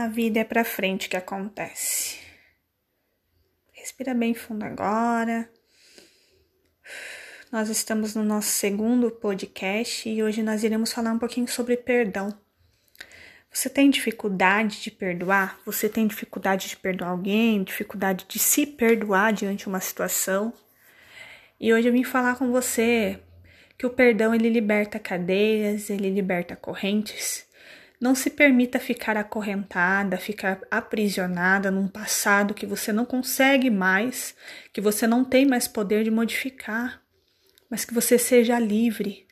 A vida é para frente que acontece. Respira bem fundo agora. Nós estamos no nosso segundo podcast e hoje nós iremos falar um pouquinho sobre perdão. Você tem dificuldade de perdoar? Você tem dificuldade de perdoar alguém? Dificuldade de se perdoar diante de uma situação? E hoje eu vim falar com você que o perdão ele liberta cadeias, ele liberta correntes. Não se permita ficar acorrentada, ficar aprisionada num passado que você não consegue mais, que você não tem mais poder de modificar, mas que você seja livre.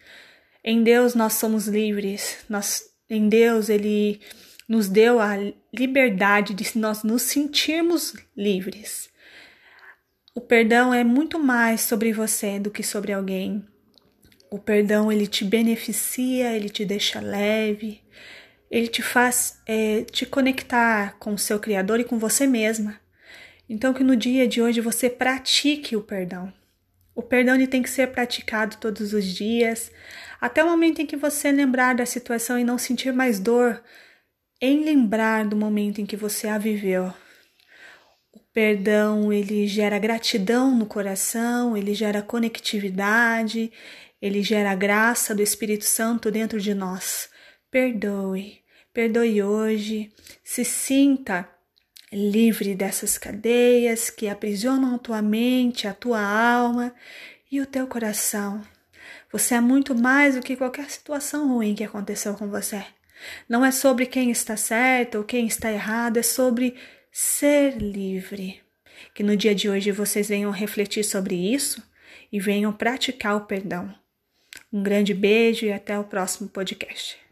Em Deus nós somos livres. Nós, em Deus ele nos deu a liberdade de nós nos sentirmos livres. O perdão é muito mais sobre você do que sobre alguém. O perdão ele te beneficia, ele te deixa leve, ele te faz é, te conectar com o seu Criador e com você mesma. Então, que no dia de hoje você pratique o perdão. O perdão ele tem que ser praticado todos os dias, até o momento em que você lembrar da situação e não sentir mais dor, em lembrar do momento em que você a viveu. O perdão ele gera gratidão no coração, ele gera conectividade, ele gera a graça do Espírito Santo dentro de nós. Perdoe, perdoe hoje, se sinta livre dessas cadeias que aprisionam a tua mente, a tua alma e o teu coração. Você é muito mais do que qualquer situação ruim que aconteceu com você. Não é sobre quem está certo ou quem está errado, é sobre ser livre. Que no dia de hoje vocês venham refletir sobre isso e venham praticar o perdão. Um grande beijo e até o próximo podcast.